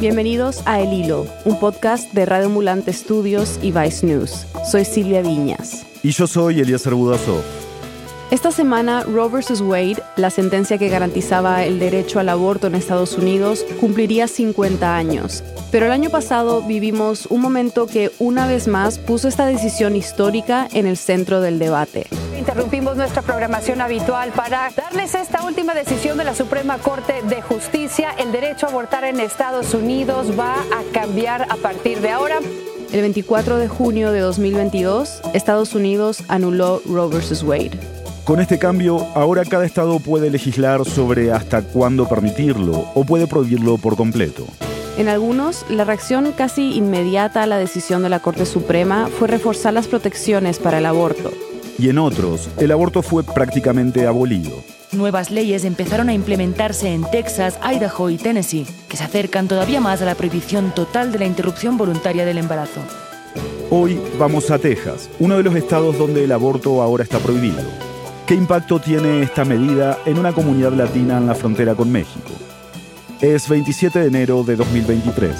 Bienvenidos a El Hilo, un podcast de Radio Ambulante Estudios y Vice News. Soy Silvia Viñas. Y yo soy Eliezer Budasov. Esta semana, Roe vs. Wade, la sentencia que garantizaba el derecho al aborto en Estados Unidos, cumpliría 50 años. Pero el año pasado vivimos un momento que una vez más puso esta decisión histórica en el centro del debate. Interrumpimos nuestra programación habitual para darles esta última decisión de la Suprema Corte de Justicia. El derecho a abortar en Estados Unidos va a cambiar a partir de ahora. El 24 de junio de 2022, Estados Unidos anuló Roe vs. Wade. Con este cambio, ahora cada estado puede legislar sobre hasta cuándo permitirlo o puede prohibirlo por completo. En algunos, la reacción casi inmediata a la decisión de la Corte Suprema fue reforzar las protecciones para el aborto. Y en otros, el aborto fue prácticamente abolido. Nuevas leyes empezaron a implementarse en Texas, Idaho y Tennessee, que se acercan todavía más a la prohibición total de la interrupción voluntaria del embarazo. Hoy vamos a Texas, uno de los estados donde el aborto ahora está prohibido. ¿Qué impacto tiene esta medida en una comunidad latina en la frontera con México? Es 27 de enero de 2023.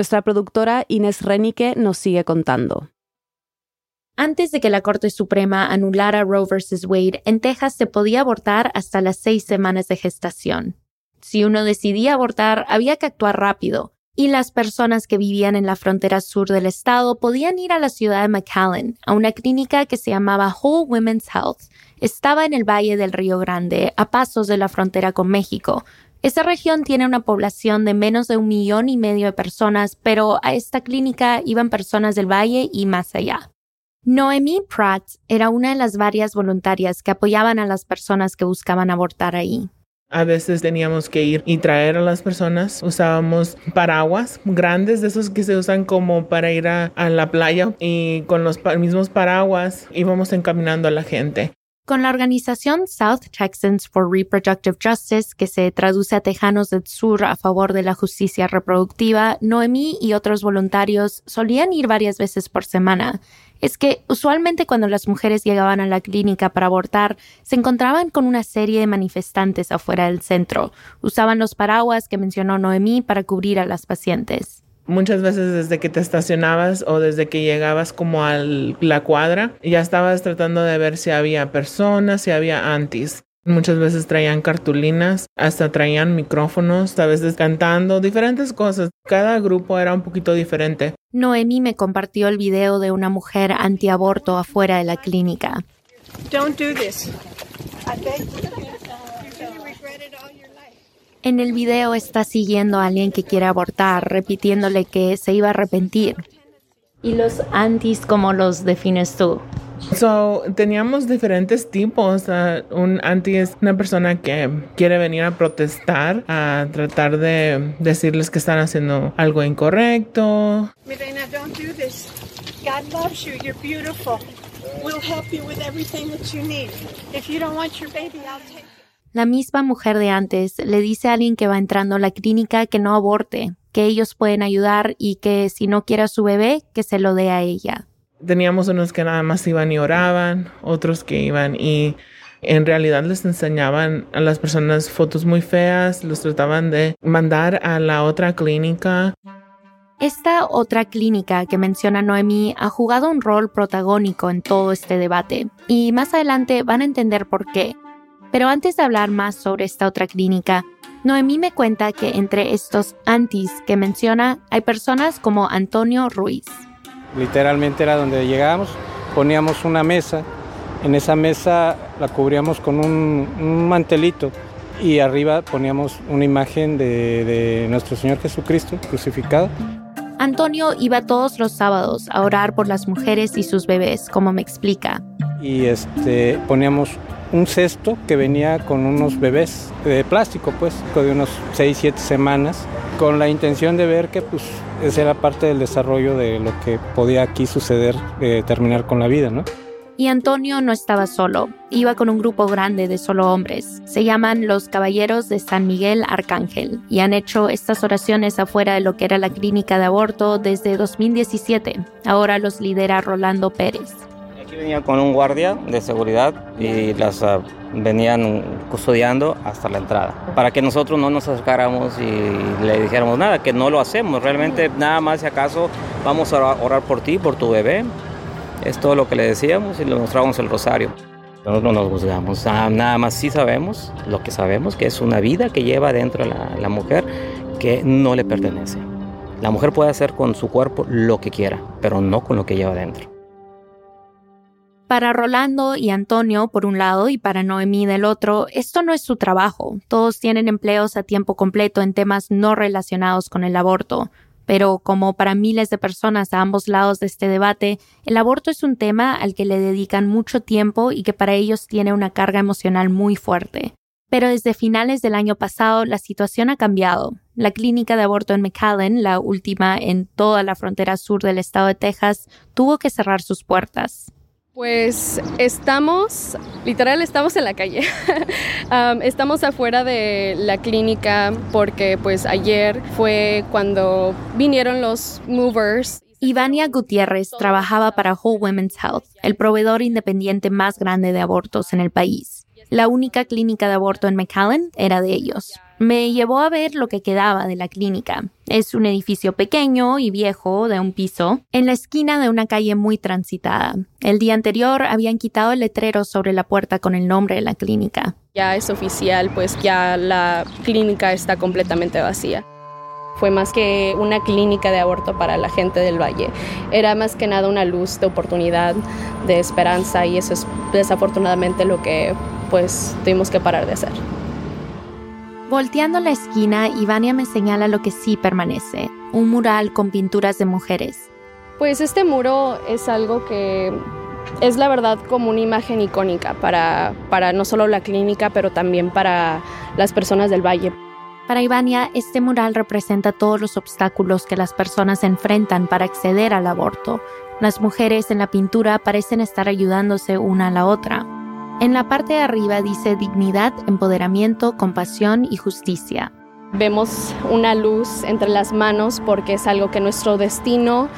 Nuestra productora Inés Renique nos sigue contando. Antes de que la Corte Suprema anulara Roe vs. Wade, en Texas se podía abortar hasta las seis semanas de gestación. Si uno decidía abortar, había que actuar rápido, y las personas que vivían en la frontera sur del estado podían ir a la ciudad de McAllen, a una clínica que se llamaba Whole Women's Health. Estaba en el Valle del Río Grande, a pasos de la frontera con México. Esa región tiene una población de menos de un millón y medio de personas, pero a esta clínica iban personas del valle y más allá. Noemi Pratt era una de las varias voluntarias que apoyaban a las personas que buscaban abortar ahí. A veces teníamos que ir y traer a las personas. Usábamos paraguas grandes, de esos que se usan como para ir a, la playa. Y con los mismos paraguas íbamos encaminando a la gente. Con la organización South Texans for Reproductive Justice, que se traduce a Tejanos del Sur a favor de la justicia reproductiva, Noemí y otros voluntarios solían ir varias veces por semana es que usualmente cuando las mujeres llegaban a la clínica para abortar, se encontraban con una serie de manifestantes afuera del centro. Usaban los paraguas que mencionó Noemí para cubrir a las pacientes. Muchas veces desde que te estacionabas o desde que llegabas como a la cuadra, ya estabas tratando de ver si había personas, si había antis. Muchas veces traían cartulinas, hasta traían micrófonos, a veces cantando, diferentes cosas. Cada grupo era un poquito diferente. Noemi me compartió el video de una mujer antiaborto afuera de la clínica. En el video está siguiendo a alguien que quiere abortar, repitiéndole que se iba a arrepentir. ¿Y los antis cómo los defines tú? So, teníamos diferentes tipos. un anti es una persona que quiere venir a protestar, a tratar de decirles que están haciendo algo incorrecto. Mi reina, don't do this. God loves you. You're beautiful. We'll help you with everything that you need. If you don't want your baby, I'll take La misma mujer de antes le dice a alguien que va entrando a la clínica que no aborte, que ellos pueden ayudar y que si no quiere a su bebé, que se lo dé a ella. Teníamos unos que nada más iban y oraban, otros que iban y en realidad les enseñaban a las personas fotos muy feas, los trataban de mandar a la otra clínica. Esta otra clínica que menciona Noemi ha jugado un rol protagónico en todo este debate y más adelante van a entender por qué. Pero antes de hablar más sobre esta otra clínica, Noemí me cuenta que entre estos antis que menciona hay personas como Antonio Ruiz. Literalmente era donde llegábamos, poníamos una mesa, en esa mesa la cubríamos con un, mantelito y arriba poníamos una imagen de, de nuestro Señor Jesucristo crucificado. Antonio iba todos los sábados a orar por las mujeres y sus bebés, como me explica. Y este, poníamos un cesto que venía con unos bebés de plástico, pues, de unos 6, 7 semanas, con la intención de ver que pues esa era parte del desarrollo de lo que podía aquí suceder, terminar con la vida, ¿no? Y Antonio no estaba solo, iba con un grupo grande de solo hombres. Se llaman los Caballeros de San Miguel Arcángel y han hecho estas oraciones afuera de lo que era la clínica de aborto desde 2017. Ahora los lidera Rolando Pérez. Aquí venía con un guardia de seguridad y las uh, venían custodiando hasta la entrada, para que nosotros no nos acercáramos y le dijéramos nada, que no lo hacemos, realmente nada más si acaso vamos a orar por ti, por tu bebé, es todo lo que le decíamos y le mostramos el rosario. Nosotros no nos juzgamos, nada más sí sabemos lo que sabemos, que es una vida que lleva dentro la, la mujer que no le pertenece. La mujer puede hacer con su cuerpo lo que quiera, pero no con lo que lleva dentro. Para Rolando y Antonio, por un lado, y para Noemí del otro, esto no es su trabajo. Todos tienen empleos a tiempo completo en temas no relacionados con el aborto. Pero como para miles de personas a ambos lados de este debate, el aborto es un tema al que le dedican mucho tiempo y que para ellos tiene una carga emocional muy fuerte. Pero desde finales del año pasado la situación ha cambiado. La clínica de aborto en McAllen, la última en toda la frontera sur del estado de Texas, tuvo que cerrar sus puertas. Pues estamos, literal, estamos en la calle. estamos afuera de la clínica porque pues ayer fue cuando vinieron los movers. Ivania Gutiérrez trabajaba para Whole Women's Health, el proveedor independiente más grande de abortos en el país. La única clínica de aborto en McAllen era de ellos. Me llevó a ver lo que quedaba de la clínica. Es un edificio pequeño y viejo de un piso, en la esquina de una calle muy transitada. El día anterior habían quitado el letrero sobre la puerta con el nombre de la clínica. Ya es oficial, pues ya la clínica está completamente vacía fue más que una clínica de aborto para la gente del valle. Era más que nada una luz de oportunidad, de esperanza y eso es desafortunadamente lo que pues tuvimos que parar de hacer. Volteando la esquina, Ivania me señala lo que sí permanece, un mural con pinturas de mujeres. Pues este muro es algo que es la verdad como una imagen icónica para, para no solo la clínica, pero también para las personas del valle. Para Ivania, este mural representa todos los obstáculos que las personas enfrentan para acceder al aborto. Las mujeres en la pintura parecen estar ayudándose una a la otra. En la parte de arriba dice dignidad, empoderamiento, compasión y justicia. Vemos una luz entre las manos porque es algo que nuestro destino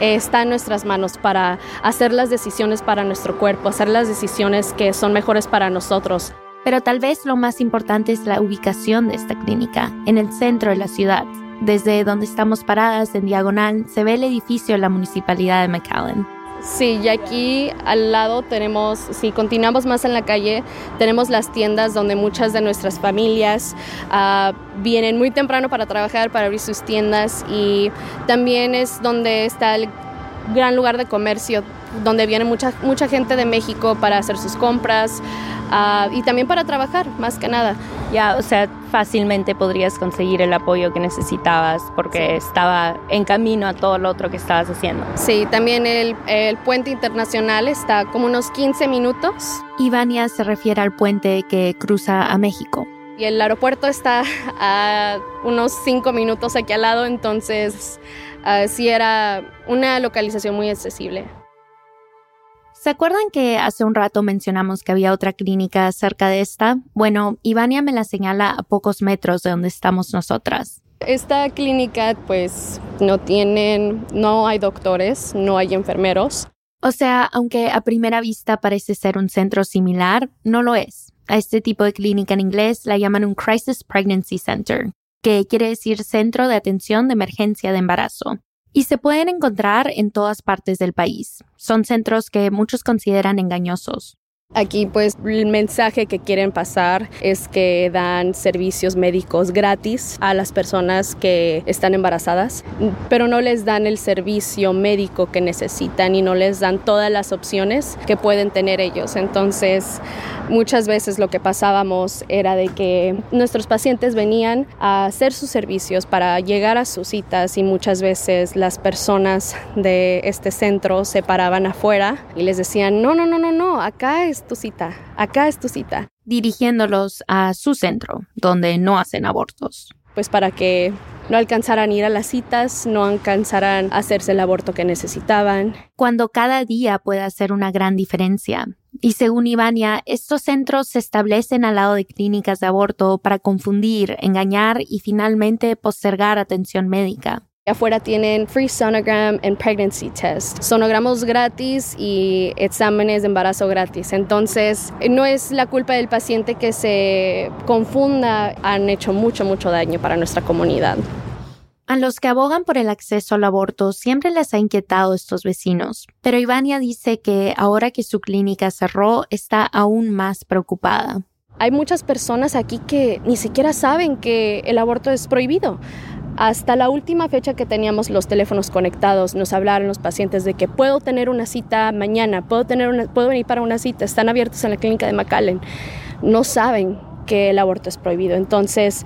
está en nuestras manos para hacer las decisiones para nuestro cuerpo, hacer las decisiones que son mejores para nosotros. Pero tal vez lo más importante es la ubicación de esta clínica, en el centro de la ciudad. Desde donde estamos paradas en diagonal se ve el edificio de la municipalidad de McAllen. Sí, y aquí al lado tenemos, si continuamos más en la calle, tenemos las tiendas donde muchas de nuestras familias uh, vienen muy temprano para trabajar, para abrir sus tiendas y también es donde está el gran lugar de comercio donde viene mucha, mucha gente de México para hacer sus compras uh, y también para trabajar, más que nada. Ya, o sea, fácilmente podrías conseguir el apoyo que necesitabas porque estaba en camino a todo lo otro que estabas haciendo. Sí, también el, el puente internacional está como unos 15 minutos. Ivania se refiere al puente que cruza a México. Y el aeropuerto está a unos 5 minutos aquí al lado, entonces uh, sí era una localización muy accesible. ¿Se acuerdan que hace un rato mencionamos que había otra clínica cerca de esta? Bueno, Ivania me la señala a pocos metros de donde estamos nosotras. Esta clínica pues no tienen, no hay doctores, no hay enfermeros. O sea, aunque a primera vista parece ser un centro similar, no lo es. A este tipo de clínica en inglés la llaman un Crisis Pregnancy Center, que quiere decir Centro de Atención de Emergencia de Embarazo y se pueden encontrar en todas partes del país. Son centros que muchos consideran engañosos. Aquí pues el mensaje que quieren pasar es que dan servicios médicos gratis a las personas que están embarazadas, pero no les dan el servicio médico que necesitan y no les dan todas las opciones que pueden tener ellos. Entonces muchas veces lo que pasábamos era de que nuestros pacientes venían a hacer sus servicios para llegar a sus citas y muchas veces las personas de este centro se paraban afuera y les decían, no, no, no, no, no, acá es tu cita, acá es tu cita. Dirigiéndolos a su centro, donde no hacen abortos. Pues para que no alcanzaran a ir a las citas, no alcanzaran a hacerse el aborto que necesitaban. Cuando cada día puede hacer una gran diferencia. Y según Ivania, estos centros se establecen al lado de clínicas de aborto para confundir, engañar y finalmente postergar atención médica. Afuera tienen free sonogram and pregnancy test, sonogramos gratis y exámenes de embarazo gratis. Entonces, no es la culpa del paciente que se confunda, han hecho mucho, mucho daño para nuestra comunidad. A los que abogan por el acceso al aborto siempre les ha inquietado estos vecinos, pero Ivania dice que ahora que su clínica cerró está aún más preocupada. Hay muchas personas aquí que ni siquiera saben que el aborto es prohibido. Hasta la última fecha que teníamos los teléfonos conectados, nos hablaron los pacientes de que puedo tener una cita mañana, puedo, tener una, puedo venir para una cita, están abiertos en la clínica de McAllen. No saben que el aborto es prohibido. Entonces,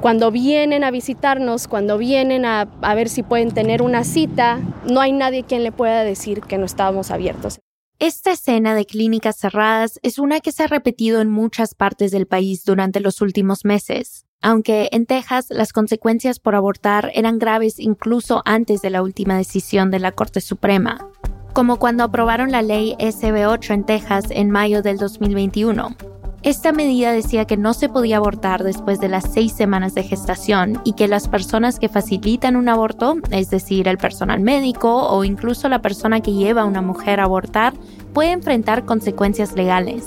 cuando vienen a visitarnos, cuando vienen a, a ver si pueden tener una cita, no hay nadie quien le pueda decir que no estábamos abiertos. Esta escena de clínicas cerradas es una que se ha repetido en muchas partes del país durante los últimos meses aunque en Texas las consecuencias por abortar eran graves incluso antes de la última decisión de la Corte Suprema, como cuando aprobaron la ley SB8 en Texas en mayo del 2021. Esta medida decía que no se podía abortar después de las seis semanas de gestación y que las personas que facilitan un aborto, es decir, el personal médico o incluso la persona que lleva a una mujer a abortar, puede enfrentar consecuencias legales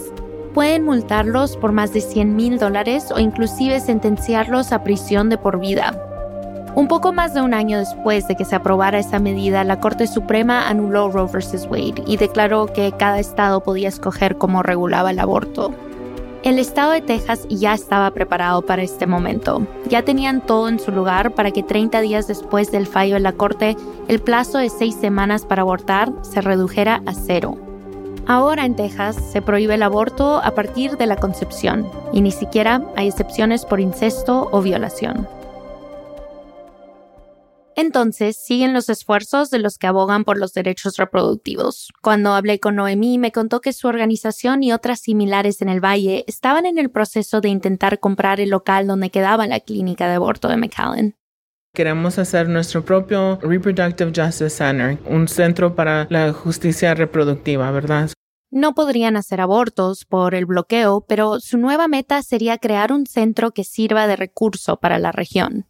pueden multarlos por más de 100 mil dólares o inclusive sentenciarlos a prisión de por vida. Un poco más de un año después de que se aprobara esa medida, la Corte Suprema anuló Roe vs. Wade y declaró que cada estado podía escoger cómo regulaba el aborto. El estado de Texas ya estaba preparado para este momento. Ya tenían todo en su lugar para que 30 días después del fallo de la Corte, el plazo de seis semanas para abortar se redujera a cero. Ahora en Texas se prohíbe el aborto a partir de la concepción y ni siquiera hay excepciones por incesto o violación. Entonces siguen los esfuerzos de los que abogan por los derechos reproductivos. Cuando hablé con Noemí me contó que su organización y otras similares en el Valle estaban en el proceso de intentar comprar el local donde quedaba la clínica de aborto de McAllen. Queremos hacer nuestro propio Reproductive Justice Center, un centro para la justicia reproductiva, ¿verdad? No podrían hacer abortos por el bloqueo, pero su nueva meta sería crear un centro que sirva de recurso para la región.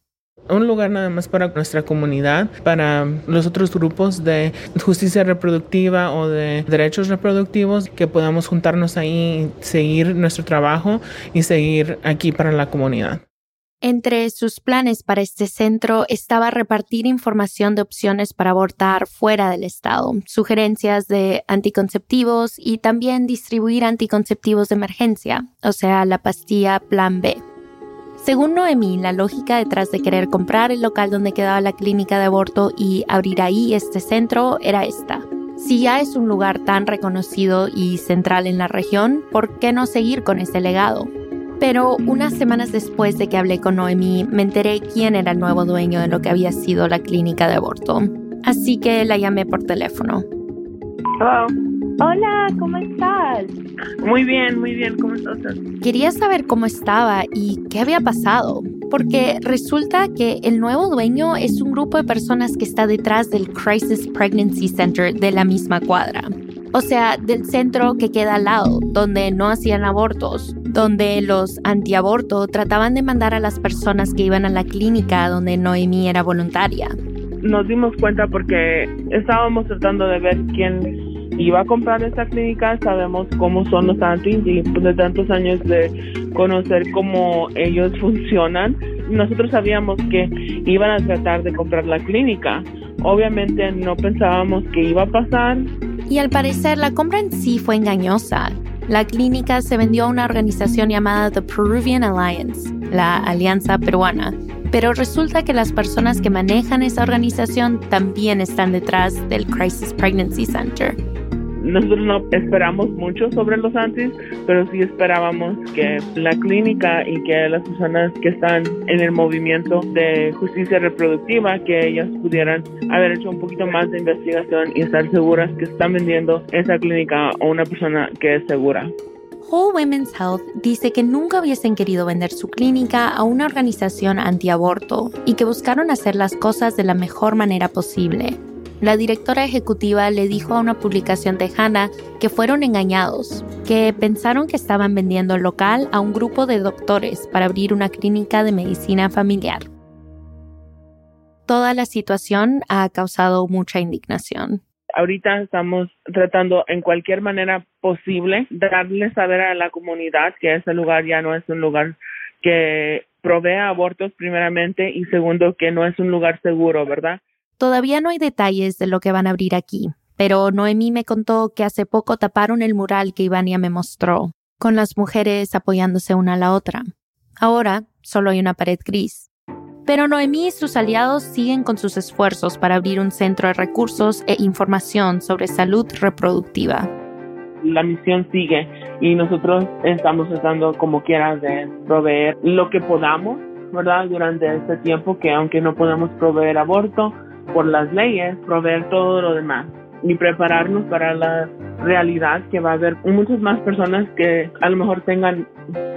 Un lugar nada más para nuestra comunidad, para los otros grupos de justicia reproductiva o de derechos reproductivos, que podamos juntarnos ahí, seguir nuestro trabajo y seguir aquí para la comunidad. Entre sus planes para este centro estaba repartir información de opciones para abortar fuera del estado, sugerencias de anticonceptivos y también distribuir anticonceptivos de emergencia, o sea, la pastilla Plan B. Según Noemí, la lógica detrás de querer comprar el local donde quedaba la clínica de aborto y abrir ahí este centro era esta. Si ya es un lugar tan reconocido y central en la región, ¿por qué no seguir con ese legado? Pero unas semanas después de que hablé con Noemi, me enteré quién era el nuevo dueño de lo que había sido la clínica de aborto. Así que la llamé por teléfono. Hola, ¿cómo estás? Muy bien, muy bien, ¿cómo estás? Quería saber cómo estaba y qué había pasado, porque resulta que el nuevo dueño es un grupo de personas que está detrás del Crisis Pregnancy Center de la misma cuadra. O sea, del centro que queda al lado, donde no hacían abortos, donde los antiaborto trataban de mandar a las personas que iban a la clínica donde Noemí era voluntaria. Nos dimos cuenta porque estábamos tratando de ver quién iba a comprar esta clínica, sabemos cómo son los antis y pues de tantos años de conocer cómo ellos funcionan, nosotros sabíamos que iban a tratar de comprar la clínica. Obviamente no pensábamos que iba a pasar. Y al parecer la compra en sí fue engañosa. La clínica se vendió a una organización llamada The Peruvian Alliance, la Alianza Peruana, pero resulta que las personas que manejan esa organización también están detrás del Crisis Pregnancy Center nosotros no esperamos mucho sobre los antis, pero sí esperábamos que la clínica y que las personas que están en el movimiento de justicia reproductiva, que ellas pudieran haber hecho un poquito más de investigación y estar seguras que están vendiendo esa clínica a una persona que es segura. Whole Women's Health dice que nunca hubiesen querido vender su clínica a una organización antiaborto y que buscaron hacer las cosas de la mejor manera posible. La directora ejecutiva le dijo a una publicación tejana que fueron engañados, que pensaron que estaban vendiendo el local a un grupo de doctores para abrir una clínica de medicina familiar. Toda la situación ha causado mucha indignación. Ahorita estamos tratando en cualquier manera posible darle saber a la comunidad que ese lugar ya no es un lugar que provea abortos primeramente y segundo que no es un lugar seguro, ¿verdad? Todavía no hay detalles de lo que van a abrir aquí, pero Noemí me contó que hace poco taparon el mural que Ivania me mostró, con las mujeres apoyándose una a la otra. Ahora solo hay una pared gris. Pero Noemí y sus aliados siguen con sus esfuerzos para abrir un centro de recursos e información sobre salud reproductiva. La misión sigue y nosotros estamos tratando como quiera de proveer lo que podamos, ¿verdad? Durante este tiempo que aunque no podemos proveer aborto, por las leyes, proveer todo lo demás y prepararnos para la realidad que va a haber muchas más personas que a lo mejor tengan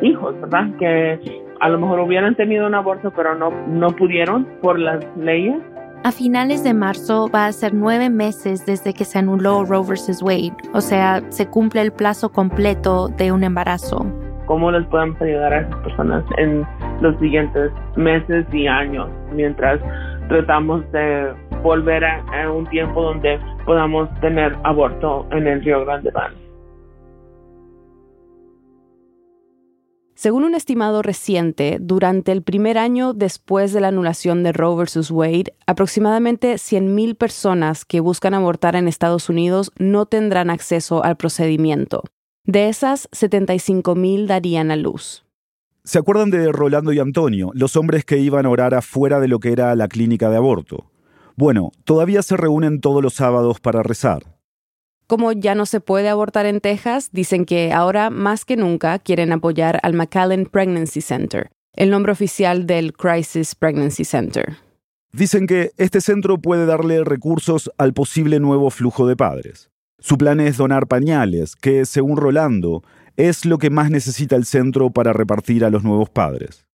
hijos, ¿verdad? Que a lo mejor hubieran tenido un aborto pero no, no pudieron por las leyes. A finales de marzo va a ser nueve meses desde que se anuló Roe vs. Wade, o sea, se cumple el plazo completo de un embarazo. ¿Cómo les podemos ayudar a esas personas en los siguientes meses y años mientras tratamos de volver a, un tiempo donde podamos tener aborto en el Río Grande Valley. Según un estimado reciente, durante el primer año después de la anulación de Roe vs. Wade, aproximadamente 100.000 personas que buscan abortar en Estados Unidos no tendrán acceso al procedimiento. De esas, 75.000 darían a luz. ¿Se acuerdan de Rolando y Antonio, los hombres que iban a orar afuera de lo que era la clínica de aborto? Bueno, todavía se reúnen todos los sábados para rezar. Como ya no se puede abortar en Texas, dicen que ahora más que nunca quieren apoyar al McAllen Pregnancy Center, el nombre oficial del Crisis Pregnancy Center. Dicen que este centro puede darle recursos al posible nuevo flujo de padres. Su plan es donar pañales, que, según Rolando, es lo que más necesita el centro para repartir a los nuevos padres.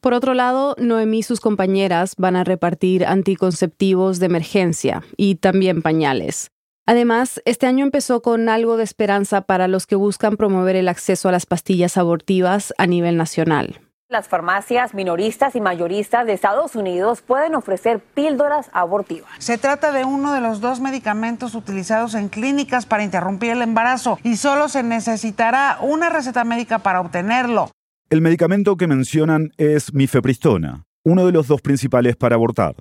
Por otro lado, Noemí y sus compañeras van a repartir anticonceptivos de emergencia y también pañales. Además, este año empezó con algo de esperanza para los que buscan promover el acceso a las pastillas abortivas a nivel nacional. Las farmacias minoristas y mayoristas de Estados Unidos pueden ofrecer píldoras abortivas. Se trata de uno de los dos medicamentos utilizados en clínicas para interrumpir el embarazo y solo se necesitará una receta médica para obtenerlo. El medicamento que mencionan es mifepristona, uno de los dos principales para abortar.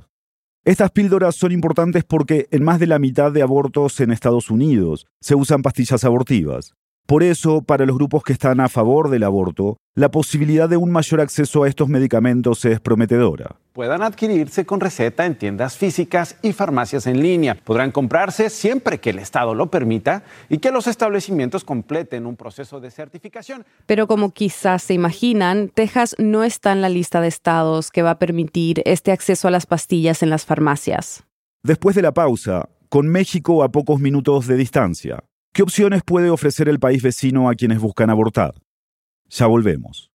Estas píldoras son importantes porque en más de la mitad de abortos en Estados Unidos se usan pastillas abortivas. Por eso, para los grupos que están a favor del aborto, la posibilidad de un mayor acceso a estos medicamentos es prometedora. Puedan adquirirse con receta en tiendas físicas y farmacias en línea. Podrán comprarse siempre que el Estado lo permita y que los establecimientos completen un proceso de certificación. Pero como quizás se imaginan, Texas no está en la lista de estados que va a permitir este acceso a las pastillas en las farmacias. Después de la pausa, con México a pocos minutos de distancia, ¿Qué opciones puede ofrecer el país vecino a quienes buscan abortar? Ya volvemos.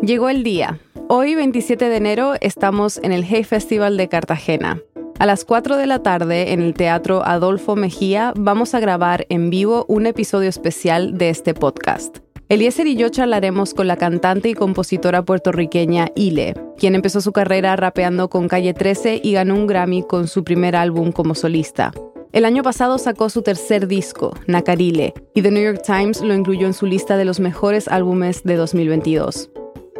Llegó el día. Hoy, 27 de enero, estamos en el Hay Festival de Cartagena. A las 4 de la tarde, en el Teatro Adolfo Mejía, vamos a grabar en vivo un episodio especial de este podcast. Eliezer y yo charlaremos con la cantante y compositora puertorriqueña Ile, quien empezó su carrera rapeando con Calle 13 y ganó un Grammy con su primer álbum como solista. El año pasado sacó su tercer disco, Nakarile, y The New York Times lo incluyó en su lista de los mejores álbumes de 2022.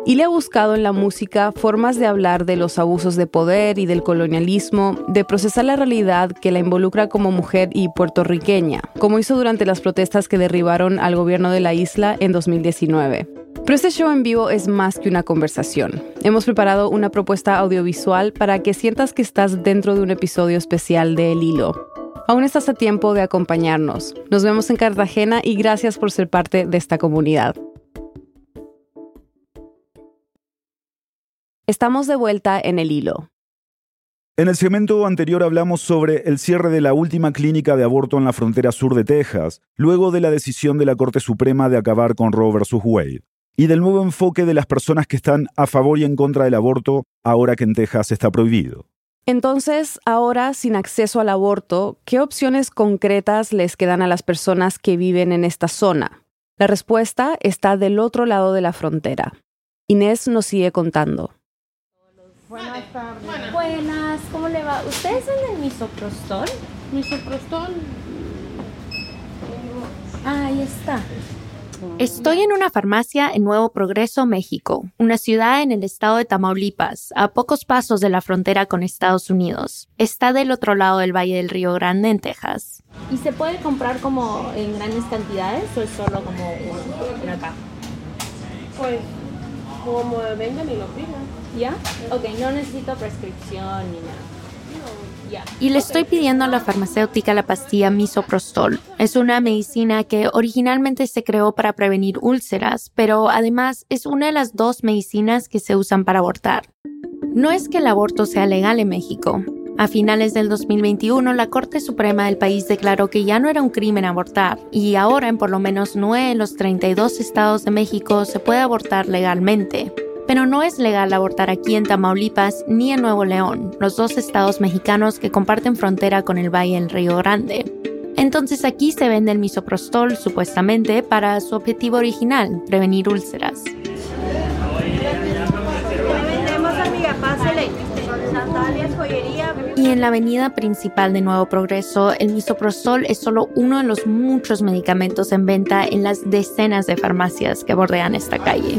Y le ha buscado en la música formas de hablar de los abusos de poder y del colonialismo, de procesar la realidad que la involucra como mujer y puertorriqueña, como hizo durante las protestas que derribaron al gobierno de la isla en 2019. Pero este show en vivo es más que una conversación. Hemos preparado una propuesta audiovisual para que sientas que estás dentro de un episodio especial de El Hilo. Aún estás a tiempo de acompañarnos. Nos vemos en Cartagena y gracias por ser parte de esta comunidad. Estamos de vuelta en el hilo. En el segmento anterior hablamos sobre el cierre de la última clínica de aborto en la frontera sur de Texas, luego de la decisión de la Corte Suprema de acabar con Roe vs. Wade, y del nuevo enfoque de las personas que están a favor y en contra del aborto ahora que en Texas está prohibido. Entonces, ahora sin acceso al aborto, ¿qué opciones concretas les quedan a las personas que viven en esta zona? La respuesta está del otro lado de la frontera. Inés nos sigue contando. Buenas tardes. Buenas, ¿cómo le va? ¿Ustedes venden misoprostol? Misoprostol. Ah, ahí está. Estoy en una farmacia en Nuevo Progreso, México, una ciudad en el estado de Tamaulipas, a pocos pasos de la frontera con Estados Unidos. Está del otro lado del Valle del Río Grande, en Texas. ¿Y se puede comprar como en grandes cantidades o es solo como una caja? Pues como vengan y lo pidan. ¿Ya? Ok, no necesito prescripción ni nada. Y le estoy pidiendo a la farmacéutica la pastilla misoprostol. Es una medicina que originalmente se creó para prevenir úlceras, pero además es una de las dos medicinas que se usan para abortar. No es que el aborto sea legal en México. A finales del 2021, la Corte Suprema del país declaró que ya no era un crimen abortar, y ahora en por lo menos 9 de los 32 estados de México se puede abortar legalmente pero no es legal abortar aquí en Tamaulipas ni en Nuevo León, los dos estados mexicanos que comparten frontera con el Valle del Río Grande. Entonces aquí se vende el misoprostol supuestamente para su objetivo original, prevenir úlceras. Y en la avenida principal de Nuevo Progreso, el misoprostol es solo uno de los muchos medicamentos en venta en las decenas de farmacias que bordean esta calle.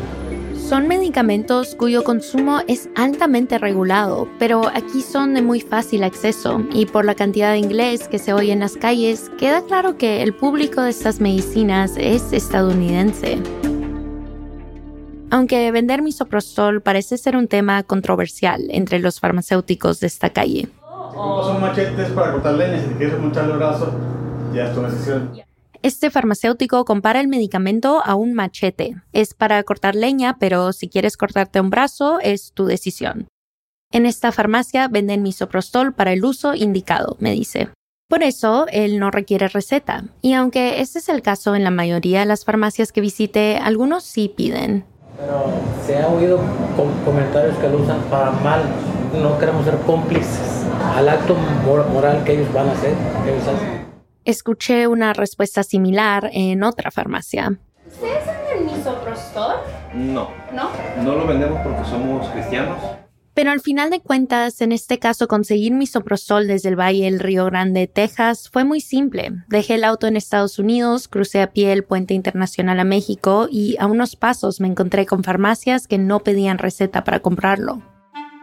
Son medicamentos cuyo consumo es altamente regulado, pero aquí son de muy fácil acceso y por la cantidad de inglés que se oye en las calles, queda claro que el público de estas medicinas es estadounidense. Aunque vender misoprostol parece ser un tema controversial entre los farmacéuticos de esta calle. Son machetes para cortar leña, si quieres muchar el brazo, ya es tu necesidad. Este farmacéutico compara el medicamento a un machete. Es para cortar leña, pero si quieres cortarte un brazo, es tu decisión. En esta farmacia venden misoprostol para el uso indicado, me dice. Por eso, él no requiere receta. Y aunque este es el caso en la mayoría de las farmacias que visite, algunos sí piden. Pero se ha oído comentarios que lo usan para mal. No queremos ser cómplices al acto moral que ellos van a hacer, ellos hacen. Escuché una respuesta similar en otra farmacia. ¿Ustedes venden misoprostol? No. ¿No? No lo vendemos porque somos cristianos. Pero al final de cuentas, en este caso, conseguir misoprostol desde el Valle del Río Grande, Texas, fue muy simple. Dejé el auto en Estados Unidos, crucé a pie el puente internacional a México y a unos pasos me encontré con farmacias que no pedían receta para comprarlo.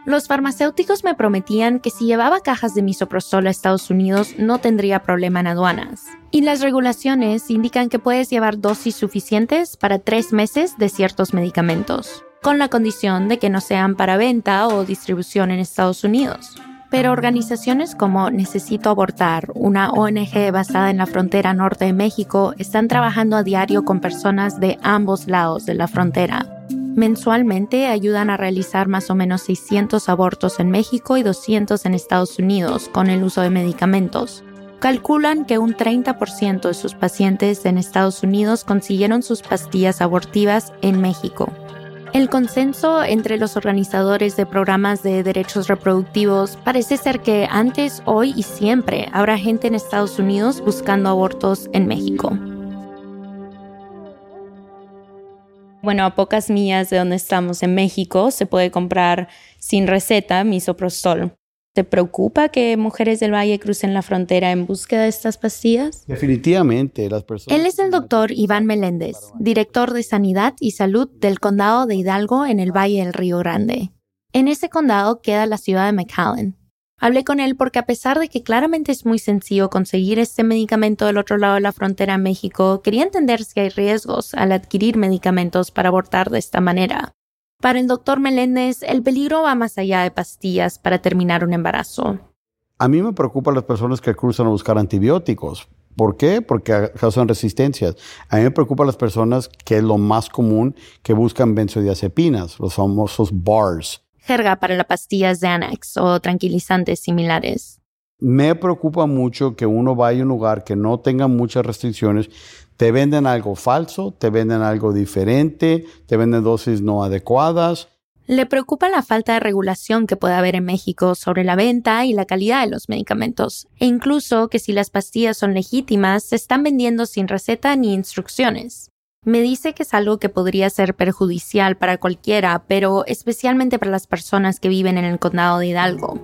Los farmacéuticos me prometían que si llevaba cajas de misoprostol a Estados Unidos no tendría problema en aduanas. Y las regulaciones indican que puedes llevar dosis suficientes para tres meses de ciertos medicamentos, con la condición de que no sean para venta o distribución en Estados Unidos. Pero organizaciones como Necesito Abortar, una ONG basada en la frontera norte de México, están trabajando a diario con personas de ambos lados de la frontera Mensualmente ayudan a realizar más o menos 600 abortos en México y 200 en Estados Unidos con el uso de medicamentos. Calculan que un 30% de sus pacientes en Estados Unidos consiguieron sus pastillas abortivas en México. El consenso entre los organizadores de programas de derechos reproductivos parece ser que antes, hoy y siempre habrá gente en Estados Unidos buscando abortos en México. Bueno, a pocas millas de donde estamos en México se puede comprar sin receta misoprostol. ¿Te preocupa que mujeres del Valle crucen la frontera en búsqueda de estas pastillas? Definitivamente, las personas. Él es el doctor Iván Meléndez, director de Sanidad y Salud del Condado de Hidalgo en el Valle del Río Grande. En ese condado queda la ciudad de McAllen. Hablé con él porque a pesar de que claramente es muy sencillo conseguir este medicamento del otro lado de la frontera a México, quería entender si hay riesgos al adquirir medicamentos para abortar de esta manera. Para el doctor Meléndez, el peligro va más allá de pastillas para terminar un embarazo. A mí me preocupan las personas que cruzan a buscar antibióticos. ¿Por qué? Porque causan resistencias. A mí me preocupan las personas que es lo más común que buscan benzodiazepinas, los famosos BARS jerga para las pastillas de Anax o tranquilizantes similares. Me preocupa mucho que uno vaya a un lugar que no tenga muchas restricciones, te venden algo falso, te venden algo diferente, te venden dosis no adecuadas. Le preocupa la falta de regulación que puede haber en México sobre la venta y la calidad de los medicamentos, e incluso que si las pastillas son legítimas, se están vendiendo sin receta ni instrucciones. Me dice que es algo que podría ser perjudicial para cualquiera, pero especialmente para las personas que viven en el condado de Hidalgo.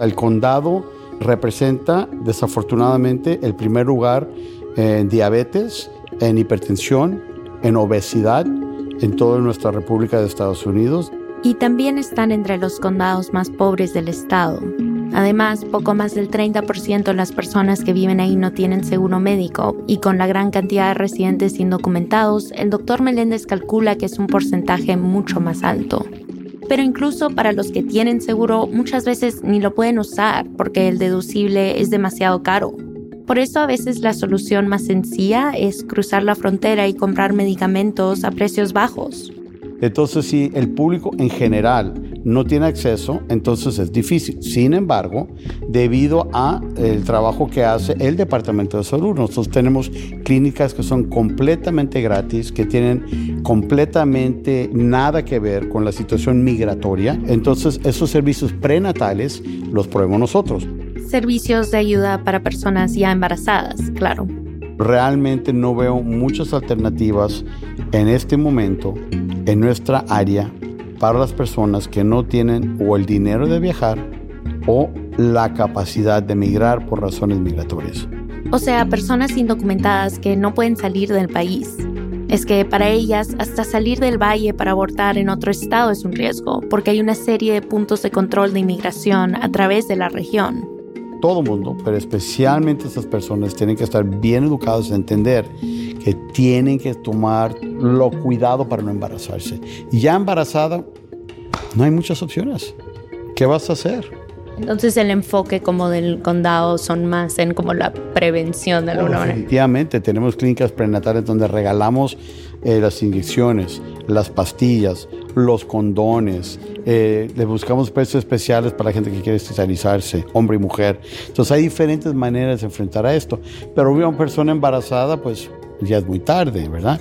El condado representa desafortunadamente el primer lugar en diabetes, en hipertensión, en obesidad en toda nuestra República de Estados Unidos. Y también están entre los condados más pobres del estado. Además, poco más del 30% de las personas que viven ahí no tienen seguro médico y con la gran cantidad de residentes indocumentados, el doctor Meléndez calcula que es un porcentaje mucho más alto. Pero incluso para los que tienen seguro, muchas veces ni lo pueden usar porque el deducible es demasiado caro. Por eso a veces la solución más sencilla es cruzar la frontera y comprar medicamentos a precios bajos. Entonces, si el público en general no tiene acceso, entonces es difícil. Sin embargo, debido a el trabajo que hace el Departamento de Salud, nosotros tenemos clínicas que son completamente gratis, que tienen completamente nada que ver con la situación migratoria. Entonces, esos servicios prenatales los probemos nosotros. Servicios de ayuda para personas ya embarazadas, claro. Realmente no veo muchas alternativas en este momento en nuestra área para las personas que no tienen o el dinero de viajar o la capacidad de migrar por razones migratorias. O sea, personas indocumentadas que no pueden salir del país. Es que para ellas hasta salir del valle para abortar en otro estado es un riesgo, porque hay una serie de puntos de control de inmigración a través de la región todo mundo, pero especialmente estas personas tienen que estar bien educados a entender que tienen que tomar lo cuidado para no embarazarse. Ya embarazada, no hay muchas opciones. ¿Qué vas a hacer? Entonces el enfoque como del condado son más en como la prevención de alguna manera. Definitivamente, tenemos clínicas prenatales donde regalamos eh, las inyecciones, las pastillas, los condones, eh, le buscamos precios especiales para la gente que quiere especializarse, hombre y mujer. Entonces hay diferentes maneras de enfrentar a esto. Pero una persona embarazada, pues ya es muy tarde, ¿verdad?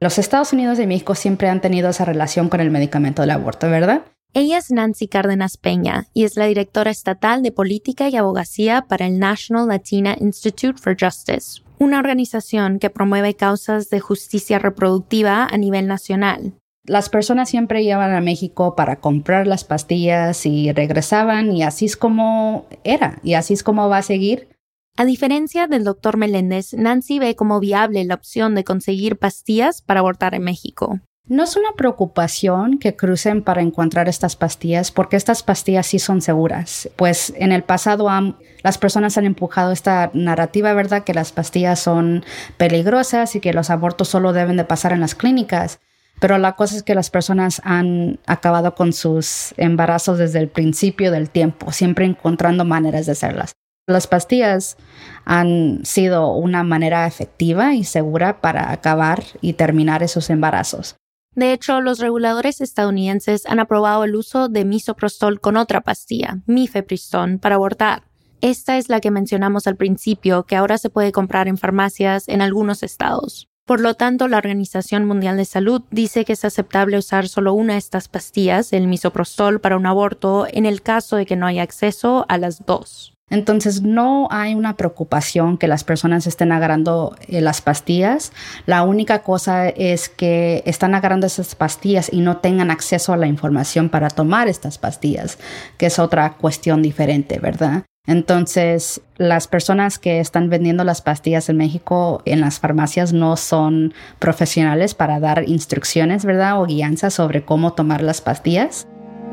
Los Estados Unidos y México siempre han tenido esa relación con el medicamento del aborto, ¿verdad? Ella es Nancy Cárdenas Peña y es la directora estatal de política y abogacía para el National Latina Institute for Justice, una organización que promueve causas de justicia reproductiva a nivel nacional. Las personas siempre iban a México para comprar las pastillas y regresaban y así es como era y así es como va a seguir. A diferencia del doctor Meléndez, Nancy ve como viable la opción de conseguir pastillas para abortar en México. No es una preocupación que crucen para encontrar estas pastillas, porque estas pastillas sí son seguras. Pues en el pasado las personas han empujado esta narrativa, ¿verdad?, que las pastillas son peligrosas y que los abortos solo deben de pasar en las clínicas. Pero la cosa es que las personas han acabado con sus embarazos desde el principio del tiempo, siempre encontrando maneras de hacerlas. Las pastillas han sido una manera efectiva y segura para acabar y terminar esos embarazos. De hecho, los reguladores estadounidenses han aprobado el uso de misoprostol con otra pastilla, mifepristón, para abortar. Esta es la que mencionamos al principio, que ahora se puede comprar en farmacias en algunos estados. Por lo tanto, la Organización Mundial de Salud dice que es aceptable usar solo una de estas pastillas, el misoprostol, para un aborto en el caso de que no haya acceso a las dos. Entonces no hay una preocupación que las personas estén agarrando eh, las pastillas. La única cosa es que están agarrando esas pastillas y no tengan acceso a la información para tomar estas pastillas, que es otra cuestión diferente, ¿verdad? Entonces, las personas que están vendiendo las pastillas en México en las farmacias no son profesionales para dar instrucciones, ¿verdad? O guianza sobre cómo tomar las pastillas.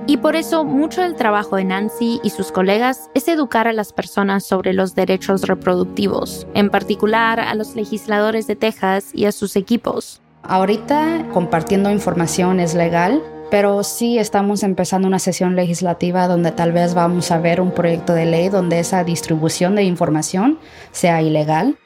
Y por eso mucho del trabajo de Nancy y sus colegas es educar a las personas sobre los derechos reproductivos, en particular a los legisladores de Texas y a sus equipos. Ahorita compartiendo información es legal, pero sí estamos empezando una sesión legislativa donde tal vez vamos a ver un proyecto de ley donde esa distribución de información sea ilegal.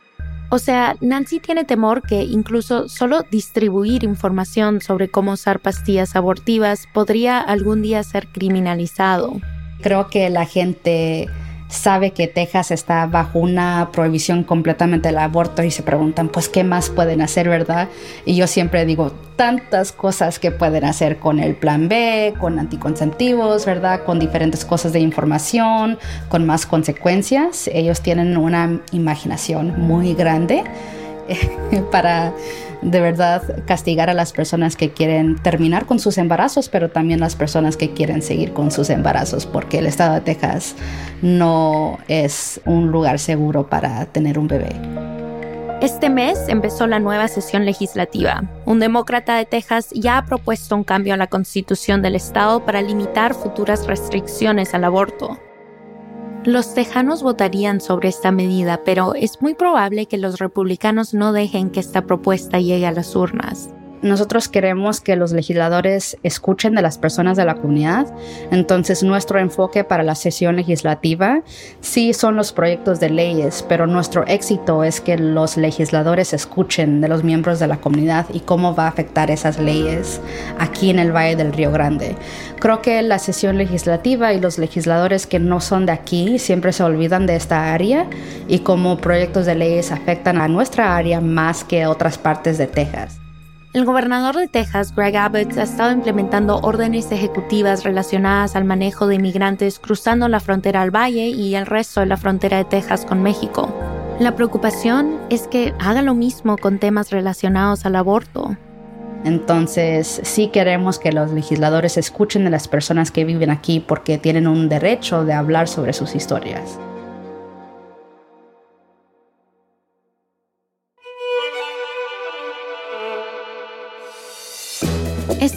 O sea, Nancy tiene temor que incluso solo distribuir información sobre cómo usar pastillas abortivas podría algún día ser criminalizado. Creo que la gente sabe que Texas está bajo una prohibición completamente del aborto y se preguntan, pues, ¿qué más pueden hacer, verdad? Y yo siempre digo, tantas cosas que pueden hacer con el plan B, con anticonceptivos, ¿verdad? Con diferentes cosas de información, con más consecuencias. Ellos tienen una imaginación muy grande para de verdad castigar a las personas que quieren terminar con sus embarazos, pero también las personas que quieren seguir con sus embarazos, porque el estado de Texas no es un lugar seguro para tener un bebé. Este mes empezó la nueva sesión legislativa. Un demócrata de Texas ya ha propuesto un cambio a la constitución del estado para limitar futuras restricciones al aborto. Los tejanos votarían sobre esta medida, pero es muy probable que los republicanos no dejen que esta propuesta llegue a las urnas. Nosotros queremos que los legisladores escuchen de las personas de la comunidad. Entonces, nuestro enfoque para la sesión legislativa sí son los proyectos de leyes, pero nuestro éxito es que los legisladores escuchen de los miembros de la comunidad y cómo va a afectar esas leyes aquí en el Valle del Río Grande. Creo que la sesión legislativa y los legisladores que no son de aquí siempre se olvidan de esta área y cómo proyectos de leyes afectan a nuestra área más que a otras partes de Texas. El gobernador de Texas, Greg Abbott, ha estado implementando órdenes ejecutivas relacionadas al manejo de inmigrantes cruzando la frontera al valle y el resto de la frontera de Texas con México. La preocupación es que haga lo mismo con temas relacionados al aborto. Entonces, sí queremos que los legisladores escuchen de las personas que viven aquí porque tienen un derecho de hablar sobre sus historias.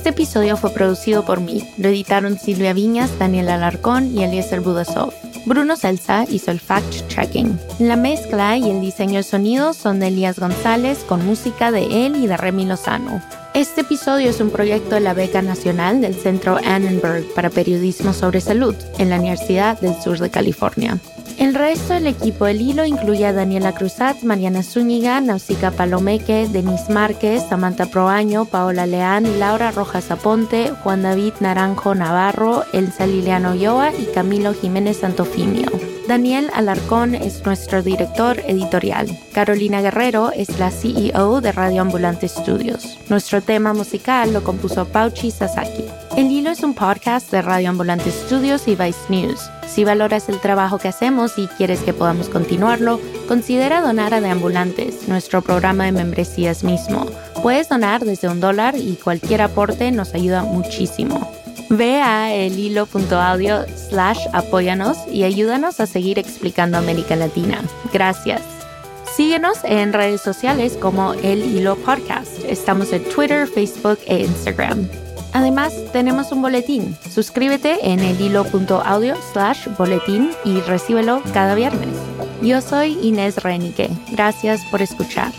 Este episodio fue producido por mí. Lo editaron Silvia Viñas, Daniel Alarcón y Eliezer Budasov. Bruno Celsa hizo el fact-checking. La mezcla y el diseño de sonido son de Elías González con música de él y de Remy Lozano. Este episodio es un proyecto de la Beca Nacional del Centro Annenberg para Periodismo sobre Salud en la Universidad del Sur de California. El resto del equipo del hilo incluye a Daniela Cruzat, Mariana Zúñiga, Nausica Palomeque, Denise Márquez, Samantha Proaño, Paola Leán, Laura Rojas Aponte, Juan David Naranjo Navarro, Elsa Liliano Yoa y Camilo Jiménez Santofimio. Daniel Alarcón es nuestro director editorial. Carolina Guerrero es la CEO de Radio Ambulante Studios. Nuestro tema musical lo compuso Pauchi Sasaki. El Hilo es un podcast de Radio Ambulante Studios y Vice News. Si valoras el trabajo que hacemos y quieres que podamos continuarlo, considera donar a De Ambulantes, nuestro programa de membresías mismo. Puedes donar desde un dólar y cualquier aporte nos ayuda muchísimo. Ve a elhilo.audio slash apóyanos y ayúdanos a seguir explicando América Latina. Gracias. Síguenos en redes sociales como El Hilo Podcast. Estamos en Twitter, Facebook e Instagram. Además, tenemos un boletín. Suscríbete en elhilo.audio slash boletín y recíbelo cada viernes. Yo soy Inés Renique. Gracias por escuchar.